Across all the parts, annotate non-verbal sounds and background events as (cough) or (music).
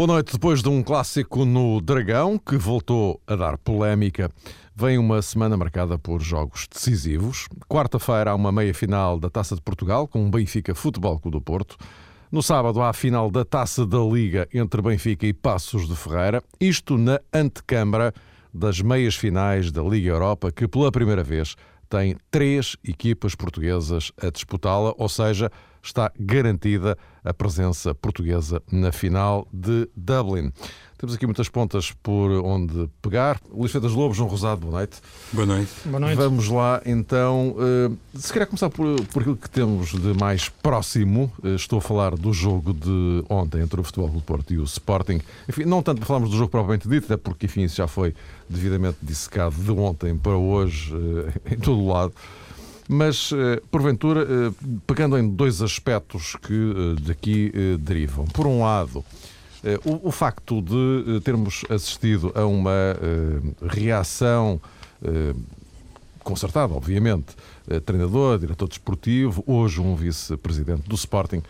Boa noite. Depois de um clássico no Dragão, que voltou a dar polémica, vem uma semana marcada por jogos decisivos. Quarta-feira há uma meia-final da Taça de Portugal com o Benfica Futebol Clube do Porto. No sábado há a final da Taça da Liga entre Benfica e Passos de Ferreira. Isto na antecâmara das meias finais da Liga Europa, que pela primeira vez tem três equipas portuguesas a disputá-la, ou seja, está garantida a presença portuguesa na final de Dublin. Temos aqui muitas pontas por onde pegar. Luís Feitas Lobo, João Rosado, boa noite. Boa noite. Boa noite. Vamos lá então. Uh, se calhar começar por, por aquilo que temos de mais próximo. Uh, estou a falar do jogo de ontem entre o Futebol do Porto e o Sporting. Enfim, não tanto para falarmos do jogo propriamente dito, até porque enfim, isso já foi devidamente dissecado de ontem para hoje uh, (laughs) em todo o lado. Mas, porventura, pegando em dois aspectos que daqui derivam. Por um lado, o, o, facto de termos assistido a uma reação concertada, obviamente, treinador, diretor desportivo, hoje um vice-presidente do Sporting,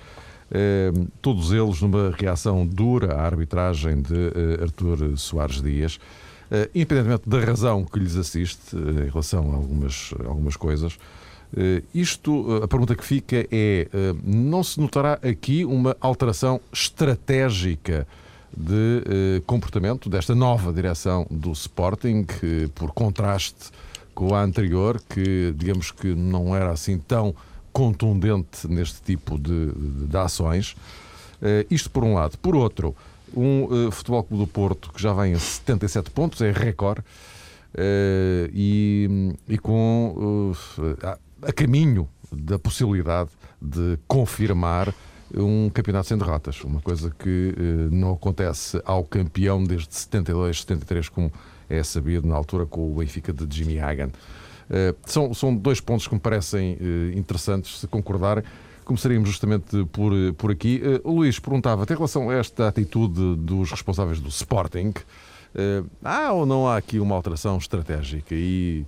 todos eles numa reação dura à arbitragem de Artur Soares Dias. Uh, independentemente da razão que lhes assiste uh, em relação a algumas, algumas coisas, uh, isto, a pergunta que fica é: não se notará aqui uma alteração estratégica de comportamento desta nova direção do Sporting, que, por contraste com a anterior, que digamos que não era assim tão contundente neste tipo de, de, ações? isto por um lado. Por outro, um Futebol Clube do Porto que já vem a 77 pontos, é recorde, uh, e, e, com uh, a, caminho da possibilidade de confirmar um campeonato sem derrotas, uma coisa que não acontece ao campeão desde 72, 73, como é sabido na altura com o Benfica de Jimmy Hagan. são, são dois pontos que me parecem interessantes se concordarem. Começaríamos justamente por, por aqui. O Luís perguntava, em relação a esta atitude dos responsáveis do Sporting, há ou não há aqui uma alteração estratégica? E,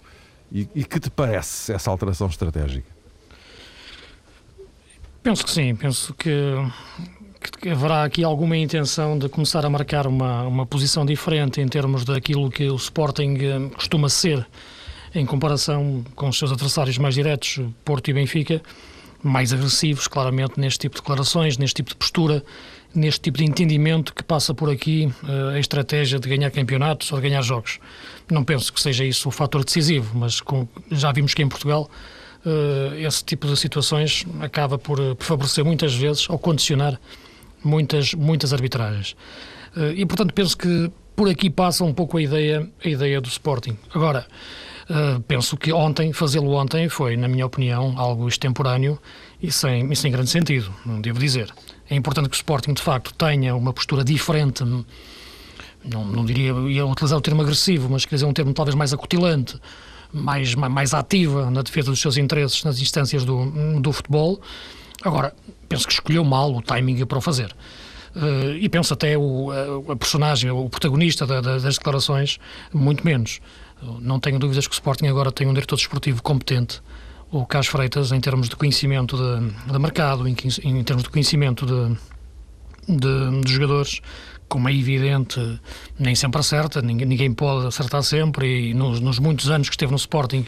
e, e que te parece essa alteração estratégica? Penso que sim, penso que, que, haverá aqui alguma intenção de começar a marcar uma, uma posição diferente em termos daquilo que o Sporting eh, costuma ser em comparação com os seus adversários mais diretos, Porto e Benfica mais agressivos, claramente, neste tipo de declarações, neste tipo de postura, neste tipo de entendimento que passa por aqui uh, a estratégia de ganhar campeonatos ou de ganhar jogos. Não penso que seja isso o fator decisivo, mas com, já vimos que em Portugal uh, esse tipo de situações acaba por, uh, por, favorecer muitas vezes ou condicionar muitas, muitas arbitragens. e, portanto, penso que por aqui passa um pouco a ideia, a ideia do Sporting. Agora, penso que ontem, fazê-lo ontem, foi, na minha opinião, algo extemporâneo e sem, e sem grande sentido, não devo dizer. É importante que o Sporting, de facto, tenha uma postura diferente, não, não diria, ia utilizar o termo agressivo, mas quer dizer, um termo talvez mais acutilante, mais, mais ativa na defesa dos seus interesses nas instâncias do, do futebol. Agora, penso que escolheu mal o timing para o fazer. Uh, e penso até o, a, a personagem, o protagonista da, da, das declarações, muito menos. Não tenho dúvidas que o Sporting agora tem um diretor desportivo competente, o Carlos Freitas, em termos de conhecimento de, de mercado, em, em, termos de conhecimento de, de, de, jogadores, como é evidente, nem sempre acerta, ninguém, ninguém pode acertar sempre, e nos, nos, muitos anos que esteve no Sporting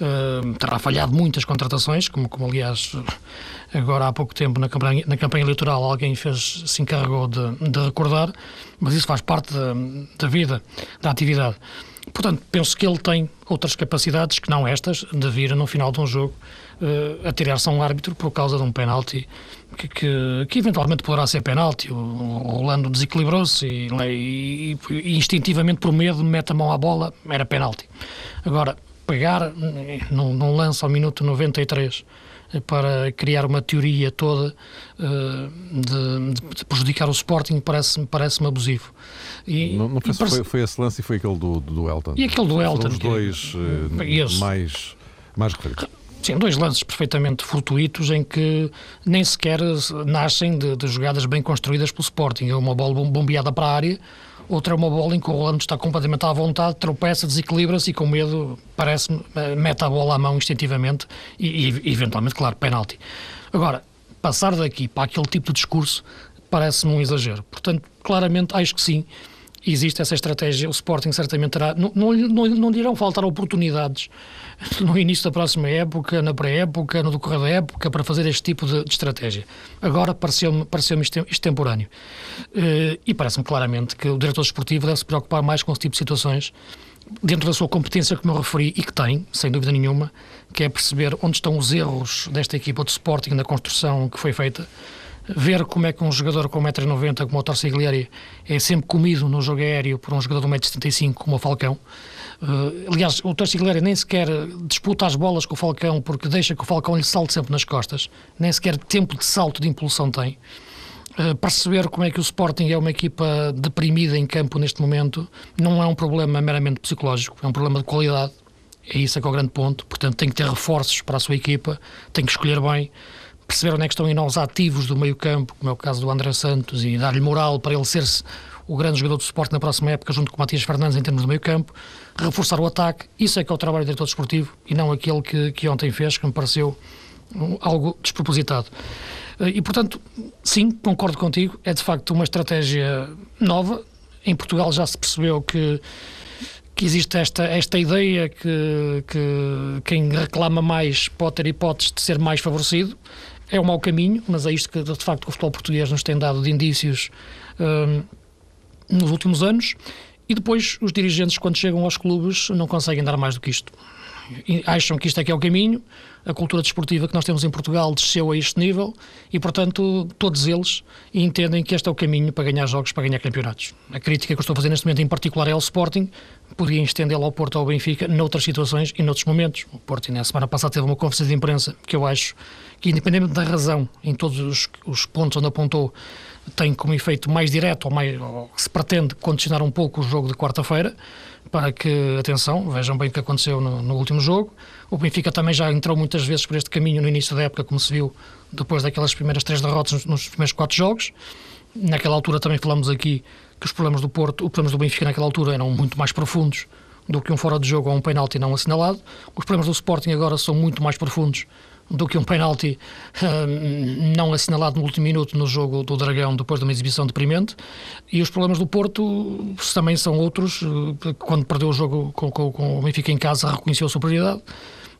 uh, terá falhado muitas contratações, como, como aliás agora há pouco tempo na campanha, na campanha eleitoral alguém fez, se encarregou de, de recordar, mas isso faz parte da, da vida, da atividade. Portanto, penso que ele tem outras capacidades que não estas, de vir no final de um jogo uh, a tirar-se a um árbitro por causa de um penalti que, que, que eventualmente poderá ser penalti. O, o desequilibrou-se e, e, e, instintivamente, por medo, mete a mão à bola, era penalti. Agora, pegar num, num lance ao minuto 93 para criar uma teoria toda uh, de, de, prejudicar o Sporting parece-me parece abusivo. E, não, não penso parece... foi, foi esse lance e foi aquele do, do Elton. E aquele do Elton. São os dois uh, mais, mais referidos. Sim, dois lances perfeitamente fortuitos em que nem sequer nascem de, de jogadas bem construídas pelo Sporting. É uma bola bombeada para a área outra é uma bola em que o Rolando está completamente à vontade, tropeça, desequilibra-se e com medo, parece-me, eh, mete a bola à mão instintivamente e, e, eventualmente, claro, penalti. Agora, passar daqui para aquele tipo de discurso parece-me um exagero. Portanto, claramente, acho que sim, existe essa estratégia. O Sporting certamente terá. Não, não, não, não irão faltar oportunidades (laughs) no início da próxima época, na pré-época, no decorrer da época, para fazer este tipo de, de estratégia. Agora pareceu-me pareceu extemporâneo. Uh, e parece-me claramente que o diretor esportivo deve se preocupar mais com esse tipo de situações, dentro da sua competência, como eu referi, e que tem, sem dúvida nenhuma, que é perceber onde estão os erros desta equipa de Sporting na construção que foi feita ver como é que um jogador com 1,90m como o Torciglieri é sempre comido no jogo aéreo por um jogador de 1,75m como o Falcão. Uh, aliás, o Torciglieri nem sequer disputa as bolas com o Falcão porque deixa que o Falcão lhe salte sempre nas costas, nem sequer tempo de salto de impulsão tem. Uh, perceber como é que o Sporting é uma equipa deprimida em campo neste momento não é um problema meramente psicológico, é um problema de qualidade. É isso que é o grande ponto. Portanto, tem que ter reforços para a sua equipa, tem que escolher bem perceber onde é que estão em nós ativos do meio campo, como é o caso do André Santos, e dar-lhe moral para ele ser o grande jogador do suporte na próxima época, junto com o Matias Fernandes em termos do meio campo, reforçar o ataque, isso é que é o trabalho do diretor desportivo e não aquele que, que ontem fez, que me pareceu algo despropositado. E, portanto, sim, concordo contigo, é de facto uma estratégia nova. Em Portugal já se percebeu que que existe esta, esta ideia que, que quem reclama mais pode ter hipótese de ser mais favorecido é um mau caminho, mas é isto que de facto o futebol português nos tem dado de indícios um, nos últimos anos. E depois os dirigentes, quando chegam aos clubes, não conseguem dar mais do que isto. Acham que isto é que é o caminho, a cultura desportiva que nós temos em Portugal desceu a este nível e, portanto, todos eles entendem que este é o caminho para ganhar jogos, para ganhar campeonatos. A crítica que eu estou a fazer neste momento, em particular, é ao Sporting, podia estendê-la ao Porto ou ao Benfica noutras situações e noutros momentos. O Porto, na semana passada, teve uma conferência de imprensa que eu acho que, independente da razão, em todos os, os pontos onde apontou, tem como efeito mais direto ou, mais, ou se pretende condicionar um pouco o jogo de quarta-feira para que, atenção, vejam bem o que aconteceu no, no, último jogo. O Benfica também já entrou muitas vezes por este caminho no início da época, como se viu depois daquelas primeiras três derrotas nos, primeiros quatro jogos. Naquela altura também falamos aqui que os problemas do Porto, os problemas do Benfica naquela altura eram muito mais profundos do que um fora de jogo ou um penalti não assinalado. Os problemas do Sporting agora são muito mais profundos do que um penalti uh, não assinalado no último minuto no jogo do Dragão depois de uma exibição deprimente. E os problemas do Porto também são outros. Uh, quando perdeu o jogo com, com, com, o Benfica em casa, reconheceu a superioridade.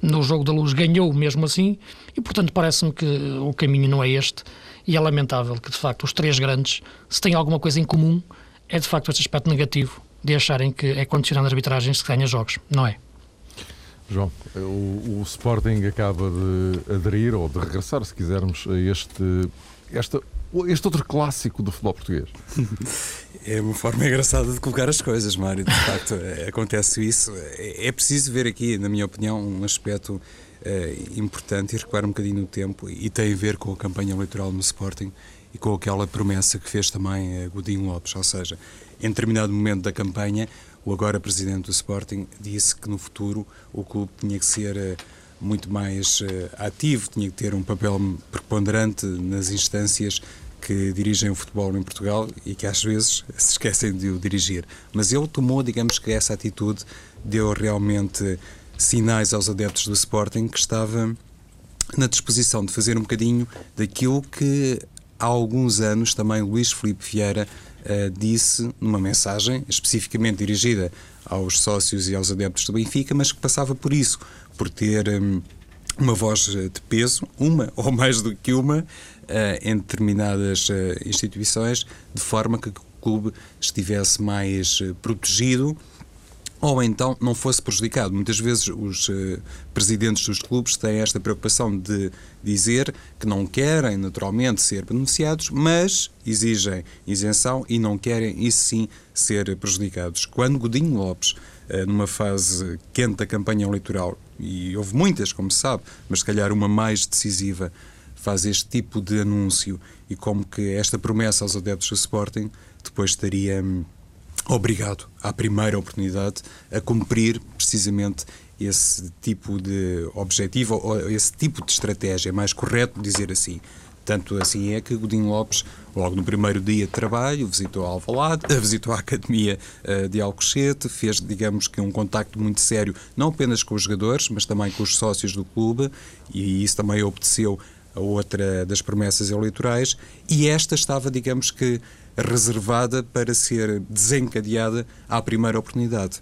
No jogo da luz ganhou mesmo assim. E portanto parece-me que o caminho não é este. E é lamentável que de facto os três grandes, se têm alguma coisa em comum, é de facto este aspecto negativo de acharem que é condicionando a arbitragem se ganha jogos. Não é? João, o, o, Sporting acaba de aderir, ou de regressar, se quisermos, a este, esta, este outro clássico do futebol português. (laughs) É uma forma engraçada de colocar as coisas, Mário. De facto, é, acontece isso. É, é preciso ver aqui, na minha opinião, um aspecto é, importante e recuar um bocadinho no tempo e tem a ver com a campanha eleitoral no Sporting e com aquela promessa que fez também Godinho Lopes. Ou seja, em determinado momento da campanha, o agora presidente do Sporting disse que no futuro o clube tinha que ser eh, muito mais eh, ativo, tinha que ter um papel preponderante nas instâncias que dirigem o futebol em Portugal e que às vezes (laughs) se esquecem de o dirigir. Mas ele tomou, digamos que essa atitude deu realmente sinais aos adeptos do Sporting que estava na disposição de fazer um bocadinho daquilo que há alguns anos também Luís Filipe Vieira disse numa mensagem especificamente dirigida aos sócios e aos adeptos do Benfica, mas que passava por isso, por ter um, uma voz de peso, uma (laughs) ou mais do que uma, uh, em determinadas instituições, de forma que o clube estivesse mais protegido ou então não fosse prejudicado. Muitas vezes os uh, presidentes dos clubes têm esta preocupação de dizer que não querem naturalmente ser beneficiados, mas exigem isenção e não querem, isso sim, ser prejudicados. Quando Godinho Lopes, uh, numa fase quente da campanha eleitoral, e houve muitas, como se sabe, mas se calhar uma mais decisiva, faz este tipo de anúncio e como que esta promessa aos adeptos do Sporting depois estaria hum, obrigado, à primeira oportunidade, a cumprir precisamente esse tipo de objetivo ou esse tipo de estratégia, é mais correto dizer assim. Tanto assim é que Godinho Lopes, logo no primeiro dia de trabalho, visitou Alvalade, (laughs) visitou a Academia eh, de Alcochete, fez, digamos que, um contacto muito sério, não apenas com os jogadores, mas também com os sócios do clube, e isso também obteceu a outra das promessas eleitorais, e esta estava, digamos que, reservada para ser desencadeada à primeira oportunidade.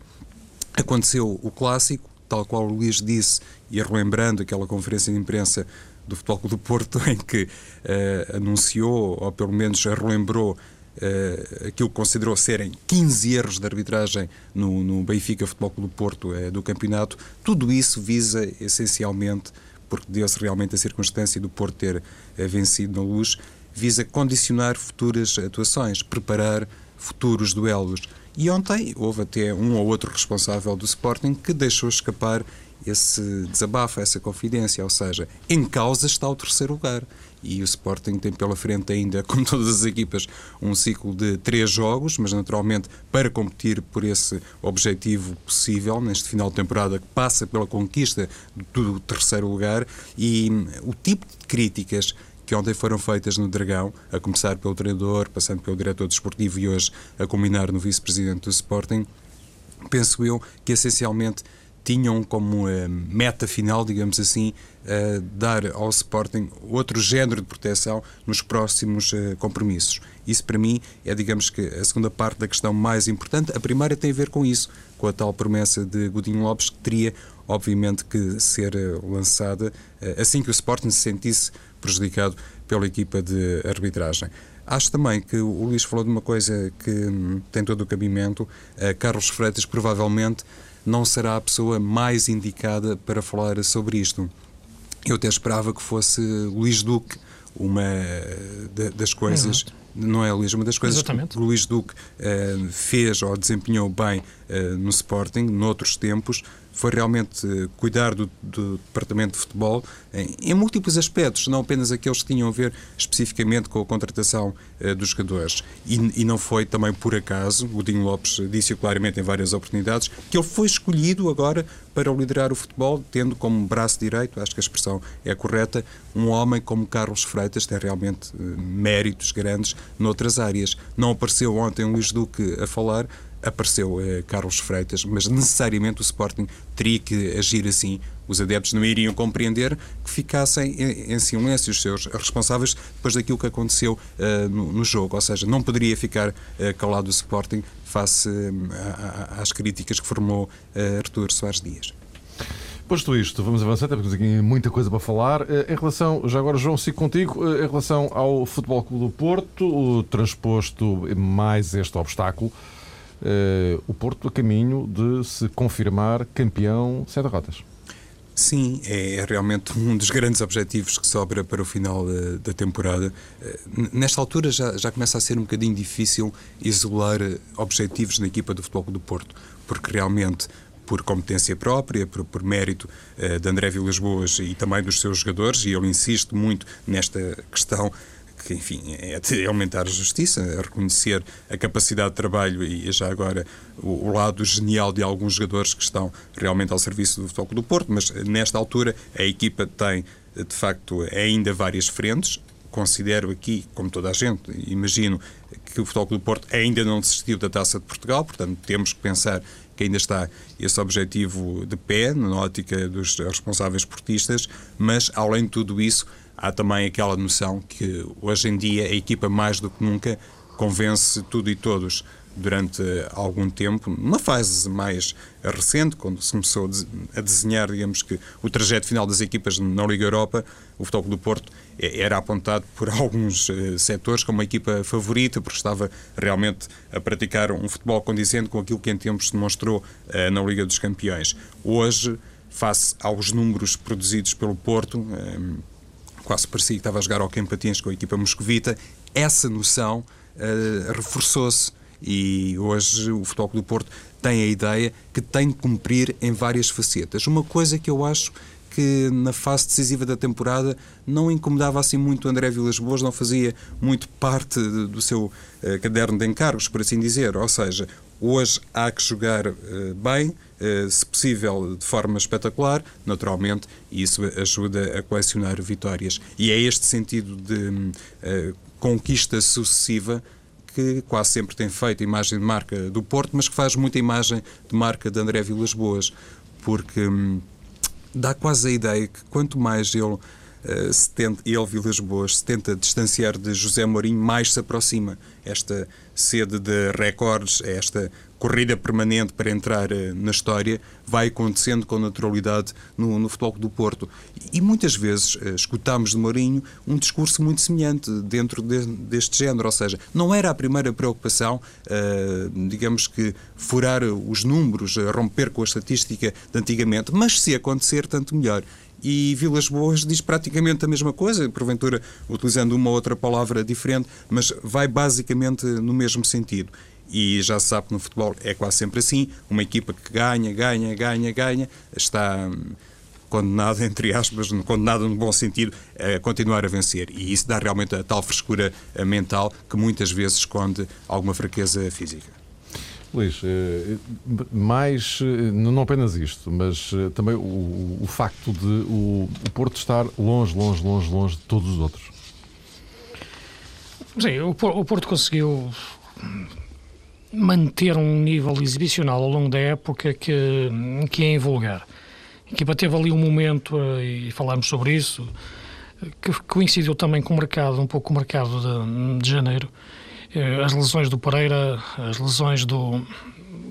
Aconteceu o clássico, tal qual o Luís disse, e relembrando aquela conferência de imprensa do Futebol do Porto, (laughs) em que uh, anunciou, ou pelo menos relembrou, uh, aquilo que considerou serem 15 erros de arbitragem no, no Benfica Futebol Clube do Porto uh, do campeonato, tudo isso visa essencialmente, porque deu-se realmente a circunstância do Porto ter vencido na luz, visa condicionar futuras atuações, preparar futuros duelos. E ontem houve até um ou outro responsável do Sporting que deixou escapar esse desabafo, essa confidência, ou seja, em causa está o terceiro lugar. E o Sporting tem pela frente ainda, (laughs) como todas as equipas, um ciclo de três jogos, mas naturalmente para competir por esse objetivo possível neste final de temporada que passa pela conquista do terceiro lugar e o tipo de críticas que ontem foram feitas no Dragão, a começar pelo treinador, passando pelo diretor desportivo e hoje a culminar no vice-presidente do Sporting, penso eu que essencialmente tinham como uh, meta final, digamos assim, uh, dar ao Sporting outro género de proteção nos próximos uh, compromissos. Isso, para mim, é, digamos que, a segunda parte da questão mais importante. A primeira tem a ver com isso, com a tal promessa de Godinho Lopes, que teria, obviamente, que ser lançada assim que o Sporting se sentisse prejudicado pela equipa de arbitragem. Acho também que o Luís falou de uma coisa que hum, tem todo o cabimento. Uh, Carlos Freitas provavelmente não será a pessoa mais indicada para falar sobre isto. Eu até esperava que fosse Luís Duque uma de, das coisas. Não é, Luís? Uma das coisas Exatamente. que o Luís Duque uh, fez ou desempenhou bem uh, no Sporting, noutros tempos, foi realmente eh, cuidar do, do departamento de futebol em, em, múltiplos aspectos, não apenas aqueles que tinham a ver especificamente com a contratação uh, dos jogadores. E, e, não foi também por acaso, o Dinho Lopes disse claramente em várias oportunidades, que ele foi escolhido agora para liderar o futebol, tendo como braço direito, acho que a expressão é correta, um homem como Carlos Freitas, tem realmente uh, méritos grandes noutras áreas. Não apareceu ontem o Luís Duque a falar, apareceu eh, Carlos Freitas, mas necessariamente o Sporting teria que agir assim. Os adeptos não iriam compreender que ficassem em, em silêncio os seus responsáveis depois daquilo que aconteceu uh, no, no, jogo. Ou seja, não poderia ficar uh, calado o Sporting face uh, às críticas que formou Artur Soares Dias. Posto isto, vamos avançar, temos aqui muita coisa para falar. Em relação, já agora, João, sigo contigo, em relação ao Futebol Clube do Porto, transposto mais este obstáculo, uh, o Porto a caminho de se confirmar campeão sem derrotas. Sim, é realmente um dos grandes objetivos que sobra para o final da, da temporada. Eh, nesta altura já, já começa a ser um bocadinho difícil isolar eh, objetivos na equipa do Futebol do Porto, porque realmente por competência própria, por, por mérito de André Vilas Boas e também dos seus jogadores, e eu insisto muito nesta questão que, enfim, é de aumentar a justiça, a reconhecer a capacidade de trabalho e já agora o, o, lado genial de alguns jogadores que estão realmente ao serviço do Futebol do Porto, mas nesta altura a equipa tem, de facto, ainda várias frentes. Considero aqui, como toda a gente, imagino que o Futebol do Porto ainda não desistiu da Taça de Portugal, portanto temos que pensar que ainda está esse objetivo de pé, na ótica dos responsáveis portistas, mas além de tudo isso, há também aquela noção que hoje em dia a equipa mais do que nunca convence tudo e todos durante algum tempo, numa fase mais recente, quando se começou a desenhar, digamos que, o trajeto final das equipas na Liga Europa, o Futebol do Porto era apontado por (laughs) alguns uh, setores como a equipa favorita, porque estava realmente a praticar um futebol condizente com aquilo que em tempos se demonstrou uh, na Liga dos Campeões. Hoje, face aos números produzidos pelo Porto, uh, quase parecia que estava a jogar ao Patins com a equipa moscovita, essa noção uh, reforçou-se e hoje o Futebol do Porto tem a ideia que tem de cumprir em várias facetas. Uma coisa que eu acho que na fase decisiva da temporada não incomodava assim muito André Vilas Boas, não fazia muito parte do seu uh, caderno de encargos, por assim dizer. Ou seja, hoje há que jogar uh, bem, uh, se possível de forma espetacular, naturalmente, e isso ajuda a colecionar vitórias. E é este sentido de conquista sucessiva que quase sempre tem feito imagem de marca do Porto, mas que faz muita imagem de marca de André Vilas Boas, porque hum, dá quase a ideia que quanto mais ele uh, se tenta, ele, Vilas Boas, se tenta distanciar de José Mourinho, mais se aproxima. Esta sede de recordes, esta corrida permanente para entrar uh, na história, vai acontecendo com naturalidade no, no futebol do Porto. E muitas vezes uh, escutamos de Mourinho um discurso muito semelhante dentro de, deste género, ou seja, não era a primeira preocupação, digamos que, furar os números, romper com a estatística de antigamente, mas se acontecer, tanto melhor e Vilas Boas diz praticamente a mesma coisa, porventura utilizando uma ou outra palavra diferente, mas vai basicamente no mesmo sentido. E já se sabe que no futebol é quase sempre assim: uma equipa que ganha, ganha, ganha, ganha, está hum, condenada, (laughs) entre aspas, condenada no bom sentido, a continuar a vencer. E isso dá realmente a tal frescura mental que muitas vezes esconde alguma fraqueza física. Luís, eh, mais, eh, não apenas isto, mas eh, também o, o facto de o, o, Porto estar longe, longe, longe, longe de todos os outros. Sim, o, Porto conseguiu manter um nível exibicional ao longo da época que, que é invulgar. A equipa teve ali um momento, e falámos sobre isso, que coincidiu também com o mercado, um pouco com o mercado de, de janeiro, as lesões do Pereira, as lesões do,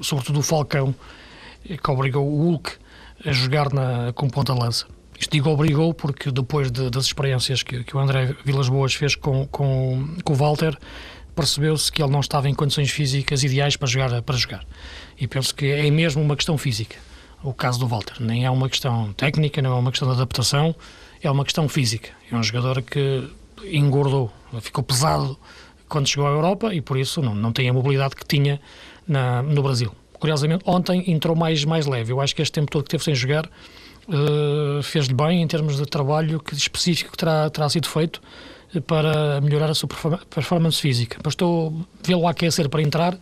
sobretudo do Falcão, eh, que obrigou o Hulk a jogar na, com ponta-lança. Isto digo obrigou porque depois de, das experiências que, que, o André Vilas Boas fez com, com, com o Walter, percebeu-se que ele não estava em condições físicas ideais para jogar, para jogar. E penso que é mesmo uma questão física, o caso do Walter. Nem é uma questão técnica, não é uma questão de adaptação, é uma questão física. É um jogador que engordou, ficou pesado quando chegou à Europa e por isso não, não tem a mobilidade que tinha na, no Brasil. Curiosamente, ontem entrou mais, mais leve. Eu acho que este tempo todo que teve sem jogar uh, fez-lhe bem em termos de trabalho que, específico que terá, terá sido feito eh, para melhorar a sua performance física. Mas estou vê-lo aquecer para entrar,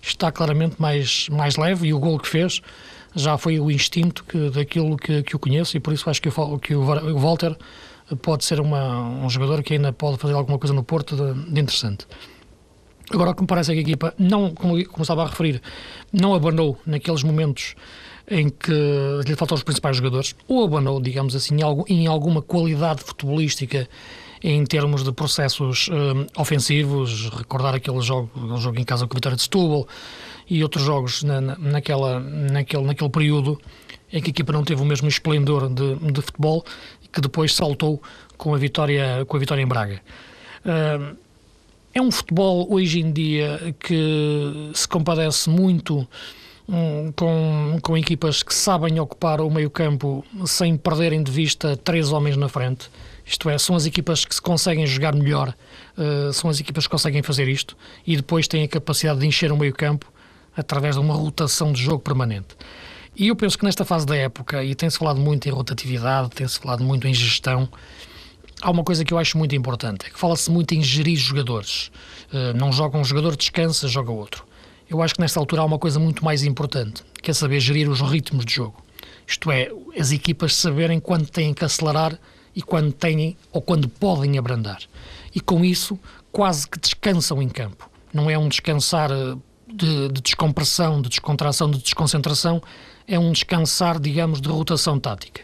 está claramente mais, mais leve e o gol que fez já foi o instinto que, daquilo que, que eu conheço e por isso acho que o, que o Walter pode ser uma, um jogador que ainda pode fazer alguma coisa no Porto de, de interessante. Agora, o que me parece é que a equipa, não, como, como estava a referir, não abanou naqueles momentos em que lhe faltam os principais jogadores, ou abanou, digamos assim, em, em alguma qualidade futebolística em termos de processos um, ofensivos, recordar aquele jogo, aquele jogo em casa com a Vitória de Setúbal e outros jogos na, na, naquela, naquele, naquele período em que a equipa não teve o mesmo esplendor de, de futebol que depois saltou com a vitória, com a vitória em Braga. É um futebol hoje em dia que se compadece muito um, com, com equipas que sabem ocupar o meio-campo sem perderem de vista três homens na frente. Isto é, são as equipas que se conseguem jogar melhor, uh, são as equipas que conseguem fazer isto e depois têm a capacidade de encher o meio-campo através de uma rotação de jogo permanente. E eu penso que nesta fase da época, e tem-se falado muito em rotatividade, tem-se falado muito em gestão, há uma coisa que eu acho muito importante, é que fala-se muito em gerir jogadores. Uh, não joga um jogador, descansa, joga outro. Eu acho que nesta altura há uma coisa muito mais importante, que é saber gerir os ritmos de jogo. Isto é, as equipas saberem quando têm que acelerar e quando têm ou quando podem abrandar. E com isso, quase que descansam em campo. Não é um descansar eh, de, de descompressão, de descontração, de desconcentração, é um descansar, digamos, de rotação tática.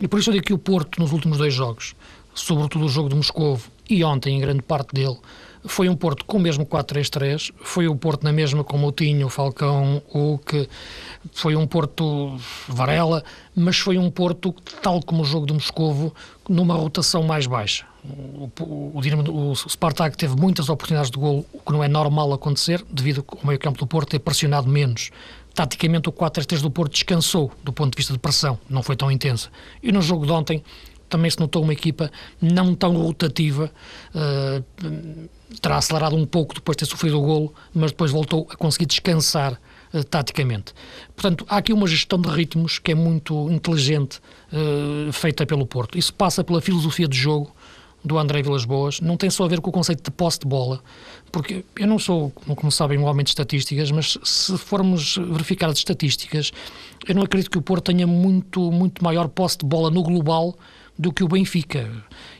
E por isso eu digo que o Porto, nos últimos dois jogos, sobretudo o jogo de Moscovo e ontem, em grande parte dele, foi um Porto com o mesmo 4-3-3, foi o Porto na mesma com Moutinho, Falcão, que foi um Porto Varela, mas foi um Porto, tal como o jogo de Moscovo, numa rotação mais baixa. O, o, o, o Spartak teve muitas oportunidades de gol, o que não é normal acontecer, devido ao meio campo do Porto ter pressionado menos taticamente o 4-3-3 do Porto descansou do ponto de vista de pressão, não foi tão intensa. E no jogo de ontem também se notou uma equipa não tão rotativa, uh, terá acelerado um pouco depois de ter sofrido o golo, mas depois voltou a conseguir descansar uh, taticamente. Portanto, há aqui uma gestão de ritmos que é muito inteligente, uh, feita pelo Porto. Isso passa pela filosofia de jogo, do André Vilas Boas não tem só a ver com o conceito de posse de bola, porque eu não sou, como sabem, um homem de estatísticas, mas se formos verificar as estatísticas, eu não acredito que o Porto tenha muito, muito maior posse de bola no global do que o Benfica.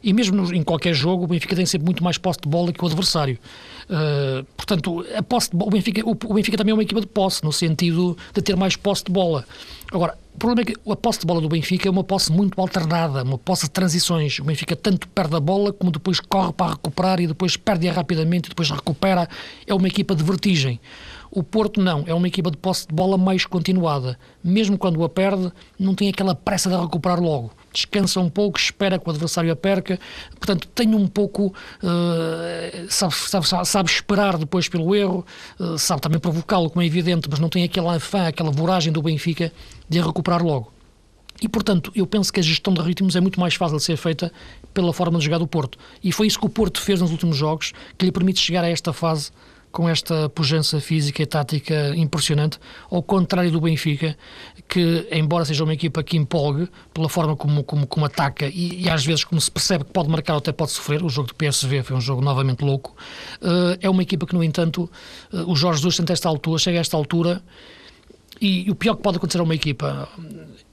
E mesmo em qualquer jogo, o Benfica tem sempre muito mais posse de bola que o adversário. Uh, portanto, a posse de, o, Benfica, o, o Benfica também é uma equipa de posse, no sentido de ter mais posse de bola. Agora, o problema é que a posse de bola do Benfica é uma posse muito alternada, uma posse de transições. O Benfica tanto perde a bola como depois corre para recuperar e depois perde-a rapidamente e depois recupera. É uma equipa de vertigem. O Porto não, é uma equipa de posse de bola mais continuada. Mesmo quando a perde, não tem aquela pressa de recuperar logo. Descansa um pouco, espera que o adversário a perca. Portanto, tem um pouco. Uh, sabe, sabe, sabe, esperar depois pelo erro, uh, sabe também provocá-lo, como é evidente, mas não tem aquela fã, aquela voragem do Benfica de a recuperar logo. E, portanto, eu penso que a gestão de ritmos é muito mais fácil de ser feita pela forma de jogar do Porto. E foi isso que o Porto fez nos últimos jogos, que lhe permite chegar a esta fase com esta pujança física e tática impressionante, ao contrário do Benfica, que, embora seja uma equipa que empolgue pela forma como, como, como ataca e, e, às vezes como se percebe que pode marcar ou até pode sofrer, o jogo do PSV foi um jogo novamente louco, uh, é uma equipa que, no entanto, uh, o Jorge Jesus, esta altura, chega a esta altura e, o pior que pode acontecer a uma equipa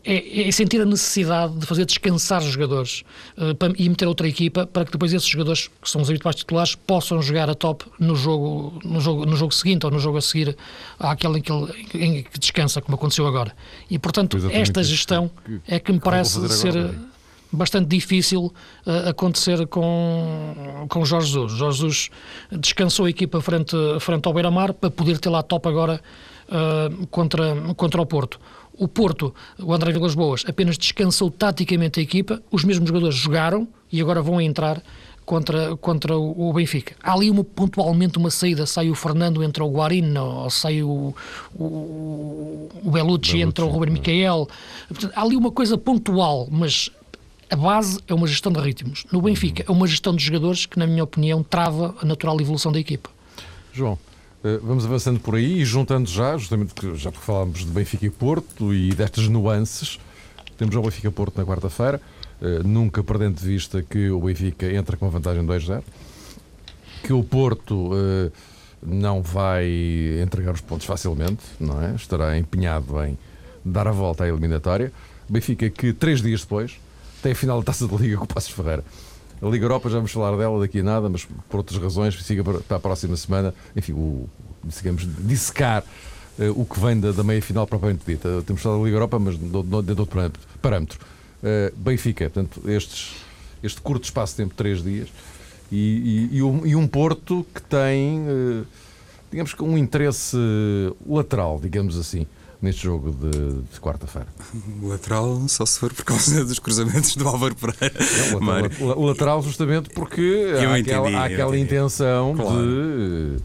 é, é sentir a necessidade de fazer descansar os jogadores uh, para, e meter outra equipa para que depois esses jogadores, que são os habituais titulares, possam jogar a top no jogo, no jogo, no jogo seguinte ou no jogo a seguir àquele em que, ele, em que descansa, como aconteceu agora. E, portanto, esta gestão que, é que me parece ser agora, bastante difícil uh, acontecer com, com Jorge Jesus. Jorge Jesus descansou a equipa frente, frente ao Beira-Mar para poder ter lá top agora uh, contra, contra o Porto. O Porto, o André Vilas Boas, apenas descansou taticamente a equipa, os mesmos jogadores jogaram e agora vão entrar contra, contra o, Benfica. Há ali uma, pontualmente uma saída, sai o Fernando, entra o Guarino, ou sai o, o, o Belucci, entra o Ruben Micael. há ali uma coisa pontual, mas a base é uma gestão de ritmos. No Benfica é uma gestão de jogadores que, na minha opinião, trava a natural evolução da equipa. João, vamos avançando por aí e juntando já, justamente porque já falámos de Benfica e Porto e destas nuances. Temos o Benfica Porto na quarta-feira, eh, nunca perdendo de vista que o Benfica entra com uma vantagem 2-0, que o Porto eh, não vai entregar os pontos facilmente, não é? Estará empenhado em dar a volta à eliminatória. Benfica que três dias depois tem a final da Taça da Liga com o Passos Ferreira. A Liga Europa, já vamos falar dela daqui a nada, mas por outras razões, siga para a próxima semana. Enfim, o, digamos, dissecar uh, o que vem da, da meia-final propriamente dita. Temos falado da Liga Europa, mas dentro de outro parâmetro. Uh, Benfica, portanto, estes, este curto espaço de tempo, três dias, e, e, e, um, e um, Porto que tem, uh, digamos um interesse lateral, digamos assim neste jogo de, de quarta-feira? (laughs) O lateral, só se for por causa dos cruzamentos do Álvaro Pereira. É, o, lateral, o, lateral, justamente porque há, entendi, aquela, há aquela intenção claro. de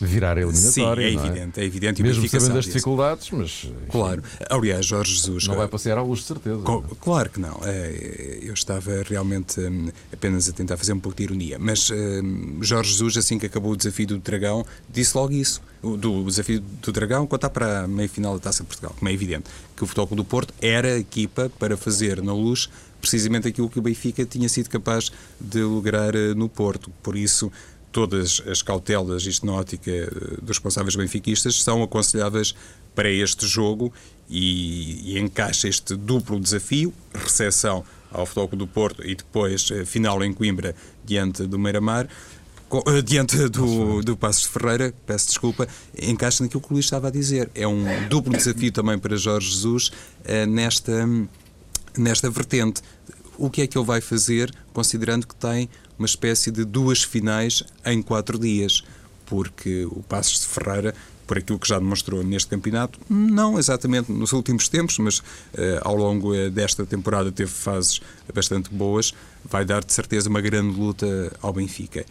virar a eliminatória. Sim, é, é evidente, é evidente. Mesmo sabendo as dificuldades, mas. Claro. Aliás, Jorge Jesus. Não vai passear à luz, de certeza. Co claro que não. É, eu estava realmente hum, apenas a tentar fazer um pouco de ironia. Mas hum, Jorge Jesus, assim que acabou o desafio do Dragão, disse logo isso. Do desafio do Dragão, contar para a meia final da Taça de Portugal, como é evidente, que o Futebol do Porto era a equipa para fazer na luz precisamente aquilo que o Benfica tinha sido capaz de lograr eh, no Porto. Por isso, todas as cautelas, isto na ótica eh, dos responsáveis benfiquistas, são aconselháveis para este jogo e, e encaixa este duplo desafio, recepção ao Futebol do Porto e depois eh, final em Coimbra diante do Meira-Mar, eh, diante do, do Passos de Ferreira, peço desculpa, encaixa naquilo que o Luís estava a dizer. É um duplo desafio também para Jorge Jesus nesta, nesta vertente. O que é que ele vai fazer, considerando que tem uma espécie de duas finais em quatro dias, porque o Passos de Ferreira por aquilo que já demonstrou neste campeonato, não exatamente nos últimos tempos, mas uh, ao longo uh, desta temporada teve fases bastante boas, vai dar de certeza uma grande luta ao Benfica.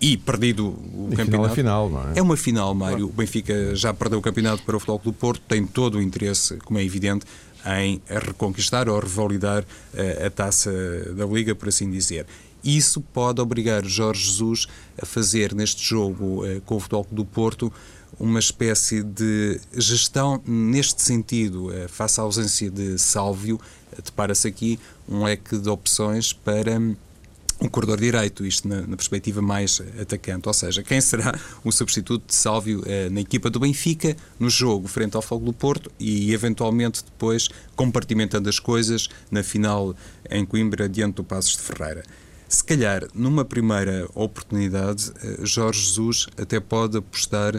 E perdido o e campeonato. Final é final, é? É uma final, Mário. O Benfica já perdeu o campeonato para o Futebol do Porto, tem todo o interesse, como é evidente, em reconquistar ou revalidar uh, a taça da Liga, por assim dizer. Isso pode obrigar Jorge Jesus a fazer neste jogo eh, com o Futebol do Porto uma espécie de gestão neste sentido, eh, face à ausência de Sálvio, depara-se aqui um leque de opções para um corredor direito, isto na, na, perspectiva mais atacante, ou seja, quem será o substituto de Sálvio eh, na equipa do Benfica, no jogo frente ao Fogo do Porto e eventualmente depois compartimentando as coisas na final em Coimbra diante do Passos de Ferreira. Se calhar, numa primeira oportunidade, eh, Jorge Jesus até pode apostar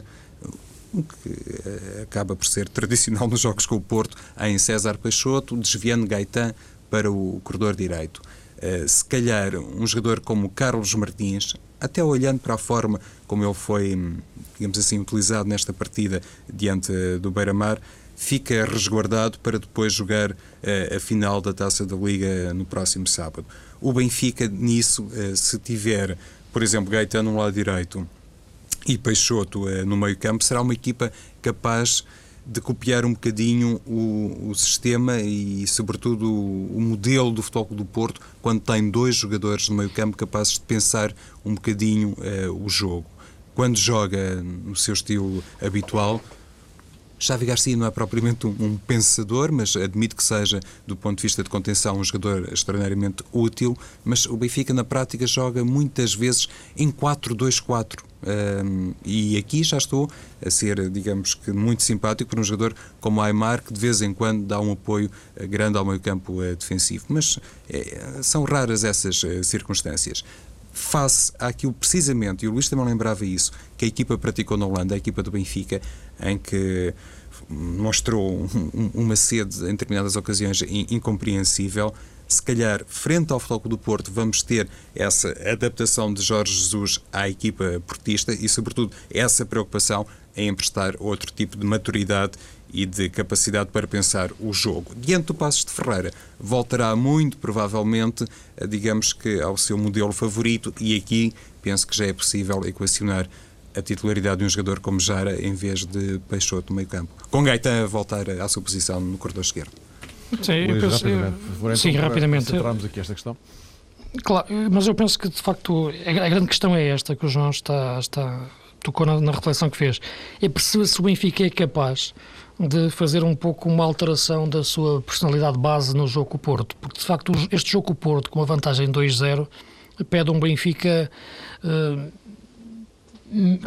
o que eh, acaba por ser (laughs) tradicional nos jogos com o Porto, em César Peixoto, desviando Gaetan para o corredor direito. Se calhar um jogador como Carlos Martins, até olhando para a forma como ele foi, digamos assim, utilizado nesta partida diante do Beira-Mar, fica resguardado para depois jogar uh, a final da Taça da Liga no próximo sábado. O Benfica, nisso, uh, se tiver, por exemplo, Gaetano no lado direito e Peixoto no meio campo, será uma equipa capaz de copiar um bocadinho o, o sistema e, sobretudo, o, o, modelo do Futebol do Porto, quando tem dois jogadores no meio campo capazes de pensar um bocadinho o jogo. Quando joga no seu estilo habitual, Xavi Garcia não é propriamente um, um, pensador, mas admito que seja, do ponto de vista de contenção, um jogador extraordinariamente útil. Mas o Benfica, na prática, joga muitas vezes em 4-2-4. Um, e aqui já estou a ser, digamos que, muito simpático por um jogador como Aymar, que de vez em quando dá um apoio eh, grande ao meio campo uh, defensivo. Mas é, são raras essas circunstâncias face àquilo precisamente, e o Luís também lembrava isso, que a equipa praticou na Holanda, a equipa do Benfica, em que mostrou uma sede em determinadas ocasiões incompreensível. Se calhar, frente ao Floco do Porto, vamos ter essa adaptação de Jorge Jesus à equipa portista e, sobretudo, essa preocupação em emprestar outro tipo de maturidade e de capacidade para pensar o jogo. Diante do Passos de Ferreira, voltará muito provavelmente, digamos que, ao seu modelo favorito e aqui penso que já é possível equacionar a titularidade de um jogador como Jara em vez de Peixoto no meio campo. Com Gaetan a voltar à sua posição no corredor esquerdo. Sim, eu penso, rapidamente. Então, sim, rapidamente. Centramos aqui esta questão. Claro, mas eu penso que de facto a grande questão é esta que o João está, está tocou na, na reflexão que fez. É perceber se o Benfica é capaz de fazer um pouco uma alteração da sua personalidade base no jogo com o Porto, porque de facto este jogo com o Porto, com uma vantagem 2-0, pede um Benfica uh,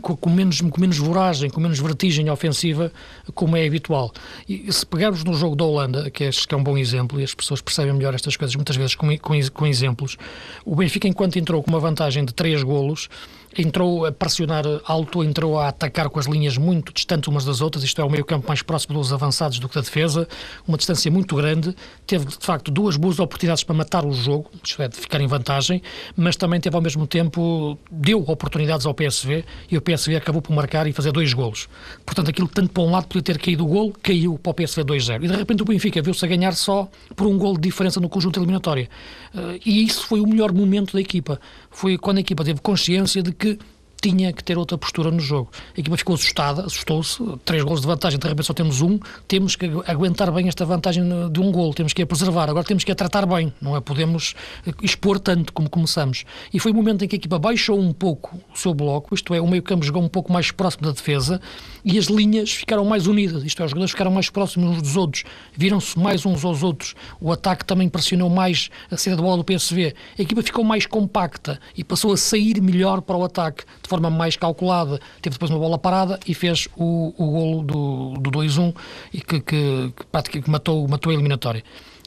com, menos, com menos voragem, com menos vertigem ofensiva, como é habitual. E se pegarmos no jogo da Holanda, que, é, que é um bom exemplo, e as pessoas percebem melhor estas coisas muitas vezes com, com, com exemplos, o Benfica, enquanto entrou com uma vantagem de 3 golos, entrou a pressionar alto, entrou a atacar com as linhas muito distantes umas das outras, isto é, o meio campo mais próximo dos avançados do que da defesa, uma distância muito grande, teve de facto duas boas oportunidades para matar o jogo, isto é, de ficar em vantagem, mas também teve ao mesmo tempo, deu oportunidades ao PSV e o PSV acabou por marcar e fazer dois golos. Portanto, aquilo tanto para um lado podia ter caído o golo, caiu para o PSV 2-0. E de repente o Benfica viu-se a ganhar só por um golo de diferença no conjunto eliminatório. Eh, e isso foi o melhor momento da equipa. Foi quando a equipa teve consciência de que que tinha que ter outra postura no jogo. A equipa ficou assustada, assustou-se, três gols de vantagem, de repente só temos um, temos que aguentar bem esta vantagem de um gol, temos que a preservar, agora temos que a tratar bem, não é? Podemos expor tanto como começamos. E foi o momento em que a equipa baixou um pouco o seu bloco, isto é, o meio campo jogou um pouco mais próximo da defesa e as linhas ficaram mais unidas, isto é, os jogadores ficaram mais próximos uns dos outros, viram-se mais uns aos outros, o ataque também pressionou mais a saída da bola do PSV, a equipa ficou mais compacta e passou a sair melhor para o ataque, de forma mais calculada, teve depois uma bola parada e fez o, o golo do, do 2-1 e que, que, que, que matou, matou a eliminatória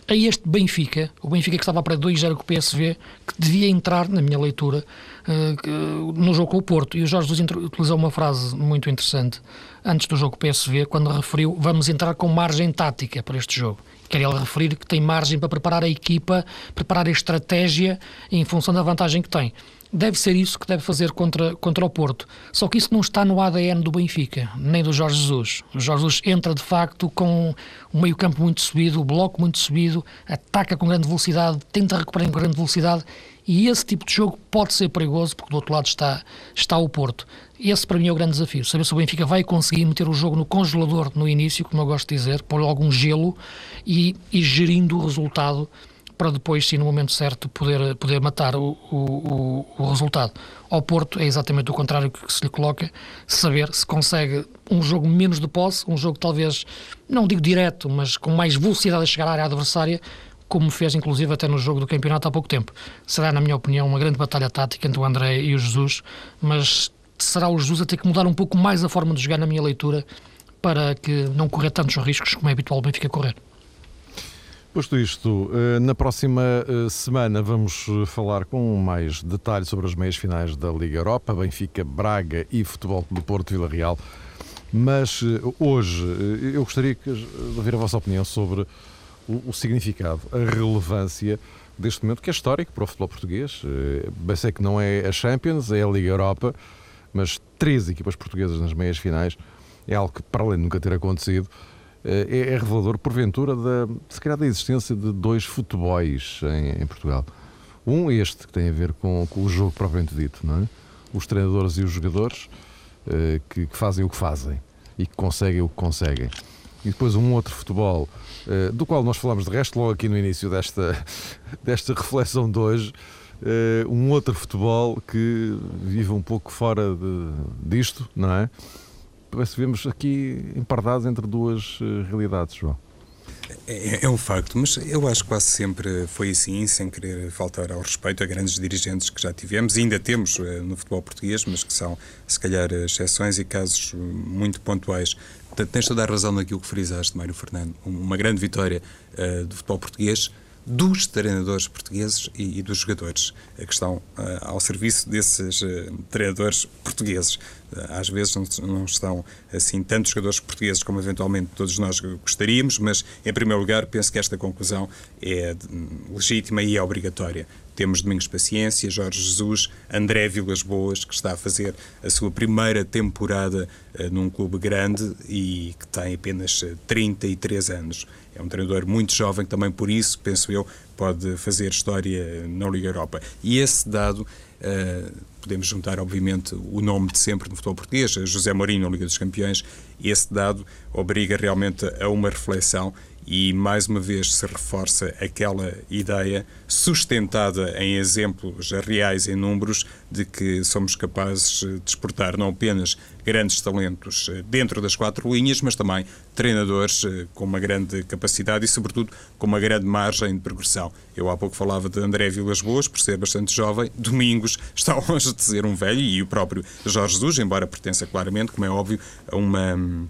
a este Benfica, o Benfica que estava para 2-0 com o PSV, que devia entrar, na minha leitura, uh, no jogo com o Porto. E o Jorge Jesus utilizou uma frase muito interessante antes do jogo com o PSV, quando referiu vamos entrar com margem tática para este jogo. Quer ele referir que tem margem para preparar a equipa, preparar a estratégia em função da vantagem que tem deve ser isso que deve fazer contra, contra o Porto. Só que isso não está no ADN do Benfica, nem do Jorge Jesus. O Jorge Jesus entra de facto com o meio-campo muito subido, o bloco muito subido, ataca com grande velocidade, tenta recuperar com grande velocidade e esse tipo de jogo pode ser perigoso porque do outro lado está, está o Porto. Esse para mim é o grande desafio, saber se o Benfica vai conseguir meter o jogo no congelador no início, como eu gosto de dizer, pôr algum gelo e, e gerindo o resultado para depois, sim, no momento certo, poder, poder matar o, o, o resultado. Ao Porto é exatamente o contrário que se lhe coloca, saber se consegue um jogo menos de posse, um jogo talvez, não digo direto, mas com mais velocidade a chegar à área adversária, como fez inclusive até no jogo do campeonato há pouco tempo. Será, na minha opinião, uma grande batalha tática entre o André e o Jesus, mas será o Jesus a ter que mudar um pouco mais a forma de jogar na minha leitura para que não correr tantos riscos como é habitual o Benfica correr. Posto isto, eh, na próxima eh, semana vamos eh, falar com mais detalhes sobre as meias finais da Liga Europa, Benfica, Braga e Futebol do Porto Vila Real. Mas hoje eu gostaria de ouvir a vossa opinião sobre o, significado, a relevância deste momento que é histórico para o futebol português. Bem sei que não é a Champions, é a Liga Europa, mas três equipas portuguesas nas meias finais é algo que, para além de nunca ter acontecido, é, é revelador, porventura, da, se calhar, da existência de dois futebols em, em Portugal. Um, este, que tem a ver com, com, o jogo propriamente dito, não é? Os treinadores e os jogadores uh, que, que, fazem o que fazem e que conseguem o que conseguem. E depois um outro futebol, uh, do qual nós falamos de resto logo aqui no início desta, (laughs) desta reflexão de hoje, uh, um outro futebol que vive um pouco fora de, disto, não é? Parece que aqui empardados entre duas eh, realidades, João. É, é, um facto, mas eu acho que quase sempre foi assim, sem querer faltar ao respeito a grandes dirigentes que já tivemos e ainda temos eh, no futebol português, mas que são, se calhar, exceções e casos muito pontuais. Portanto, tens toda a razão naquilo que frisaste, Mário Fernando. Uma grande vitória uh, do futebol português dos treinadores portugueses e, e dos jogadores, a questão uh, ao serviço desses uh, treinadores portugueses. Uh, às vezes não, não, estão assim tantos jogadores portugueses como eventualmente todos nós gostaríamos, mas em primeiro lugar penso que esta conclusão é legítima e é obrigatória. Temos Domingos Paciência, Jorge Jesus, André Vilas Boas, que está a fazer a sua primeira temporada num clube grande e que tem apenas 33 anos. É um treinador muito jovem, também por isso, penso eu, pode fazer história na Liga Europa. E esse dado, uh, podemos juntar, obviamente, o nome de sempre no futebol português, José Mourinho na Liga dos Campeões, esse dado obriga realmente a uma reflexão e mais uma vez se reforça aquela ideia sustentada em exemplos reais, em números, de que somos capazes de exportar não apenas grandes talentos eh, dentro das quatro linhas, mas também treinadores eh, com uma grande capacidade e, sobretudo, com uma grande margem de progressão. Eu há pouco falava de André Vilas Boas, por ser bastante jovem. Domingos (laughs) está longe de ser um velho e o próprio Jorge Jesus, embora pertença claramente, como é óbvio, a uma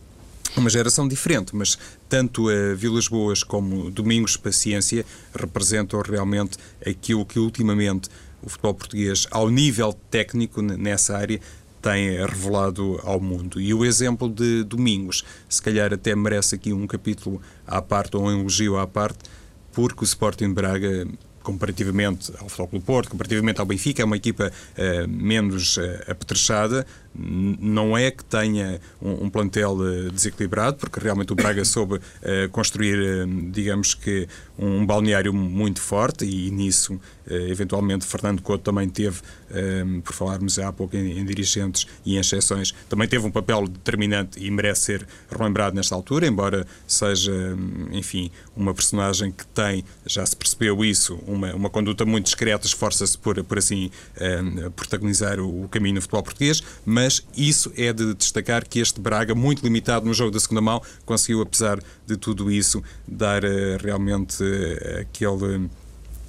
uma geração diferente, mas tanto a Vilas Boas como Domingos Paciência representam realmente aquilo que ultimamente o futebol português, ao nível técnico nessa área, tem revelado ao mundo. E o exemplo de Domingos, se calhar até merece aqui um capítulo à parte ou um elogio à parte, porque o Sporting Braga comparativamente ao Futebol Porto, comparativamente ao Benfica, é uma equipa uh, menos uh, apetrechada, não é que tenha um, um plantel uh, desequilibrado, porque realmente o Braga (coughs) soube uh, construir, uh, digamos que, um balneário muito forte e nisso, eventualmente, Fernando Couto também teve, por falarmos há pouco em, em, dirigentes e em exceções, também teve um papel determinante e merece ser relembrado nesta altura, embora seja, enfim, uma personagem que tem, já se percebeu isso, uma, uma conduta muito discreta, esforça-se por, por assim protagonizar o, o caminho no futebol português, mas mas isso é de destacar que este Braga, muito limitado no jogo da segunda mão, conseguiu, apesar de tudo isso, dar uh, realmente uh, aquele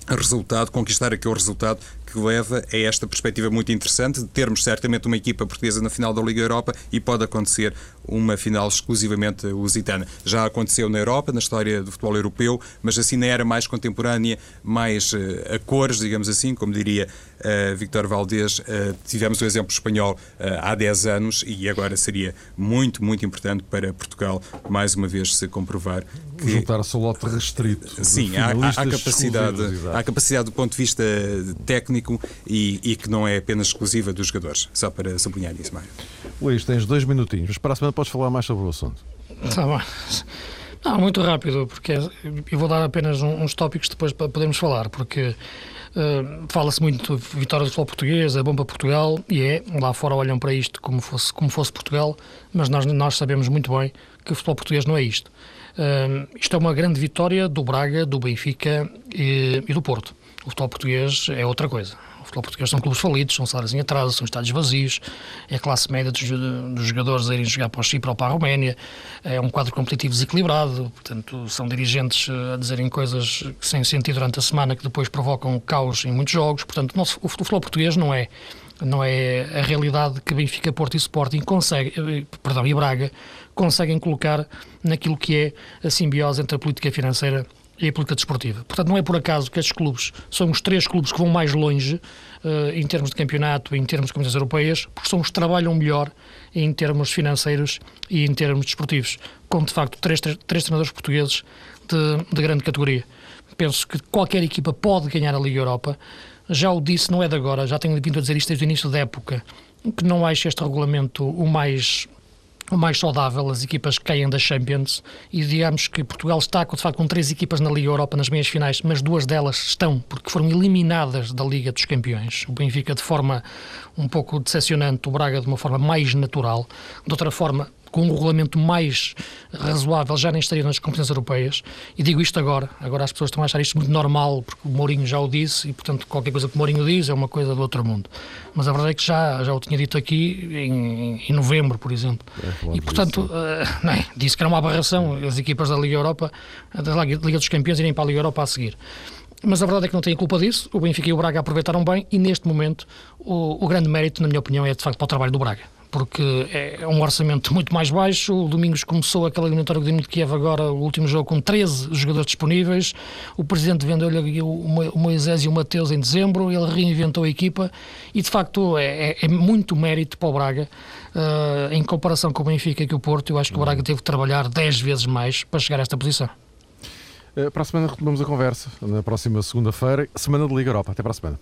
resultado, conquistar aquele resultado que leva a esta perspectiva muito interessante de termos certamente uma equipa portuguesa na final da Liga Europa e pode acontecer uma final exclusivamente lusitana. Já aconteceu na Europa, na história do futebol europeu, mas assim na era mais contemporânea, mais uh, a cores, digamos assim, como diria uh, Victor Valdez, uh, tivemos o exemplo espanhol há 10 anos e agora seria muito, muito importante para Portugal, mais uma vez, se comprovar que... Juntar-se ao lote restrito. Sim, há, há, capacidade, há capacidade do ponto de vista técnico e, e, que não é apenas exclusiva dos jogadores. Só para sublinhar isso, Mário. Luís, tens dois minutinhos, mas para a semana podes falar mais sobre o assunto. Está bem. Não, muito rápido, porque eu vou dar apenas uns tópicos depois para podermos falar, porque uh, fala-se muito de vitória do futebol português, é bom para Portugal, e é, lá fora olham para isto como fosse, como fosse Portugal, mas nós, nós sabemos muito bem que o futebol português não é isto. Uh, isto é uma grande vitória do Braga, do Benfica e, e do Porto. O futebol português é outra coisa. O futebol português são clubes falidos, são salários em atraso, são estádios vazios, é a classe média dos, dos jogadores a irem jogar para o Chipre ou para a Roménia, é um quadro competitivo desequilibrado, portanto, são dirigentes eh, a dizerem coisas sem sentido durante a semana que depois provocam caos em muitos jogos. Portanto, o, futebol português não é não é a realidade que Benfica, Porto e Sporting consegue, eh, perdão, e Braga conseguem colocar naquilo que é a simbiose entre a política financeira e a política desportiva. Portanto, não é por acaso que estes clubes são os três clubes que vão mais longe uh, em termos de campeonato, em termos de competições europeias, porque são os que trabalham melhor em termos financeiros e em termos desportivos, com de facto três, três, três treinadores portugueses de, de grande categoria. Penso que qualquer equipa pode ganhar a Liga Europa. Já o disse, não é de agora, já tenho vindo a dizer isto desde o início da época, que não acho este regulamento o mais o mais saudável, as equipas que caem da Champions, e digamos que Portugal está de facto com três equipas na Liga Europa nas meias finais, mas duas delas estão porque foram eliminadas da Liga dos Campeões. O Benfica de forma um pouco decepcionante, o Braga de uma forma mais natural, de outra forma com um regulamento mais razoável, já nem estaria nas competências europeias. E digo isto agora. Agora as pessoas estão a achar isto muito normal, porque o Mourinho já o disse, e portanto qualquer coisa que o Mourinho diz é uma coisa do outro mundo. Mas a verdade é que já, já o tinha dito aqui em, em novembro, por exemplo. É, e portanto, uh, não é, disse que era uma aberração as equipas da Liga Europa, da Liga dos Campeões, irem para a Liga Europa a seguir. Mas a verdade é que não tem culpa disso. O Benfica e o Braga aproveitaram bem e neste momento o, o grande mérito, na minha opinião, é de facto para o trabalho do Braga porque é um orçamento muito mais baixo. O Domingos começou aquela eliminatória do Dinamo de Kiev agora, o último jogo, com 13 jogadores disponíveis. O presidente vendeu-lhe o Moisés e o Mateus em dezembro, ele reinventou a equipa e, de facto, é, é, é muito mérito para o Braga. Uh, em comparação com o Benfica e com o Porto, eu acho que o Braga teve que trabalhar 10 vezes mais para chegar a esta posição. Uh, para a semana retomamos a conversa, na próxima segunda-feira, semana de Liga Europa. Até para a semana.